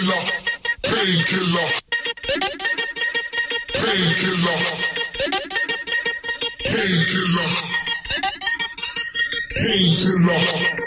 Painkiller, painkiller, painkiller, painkiller, painkiller.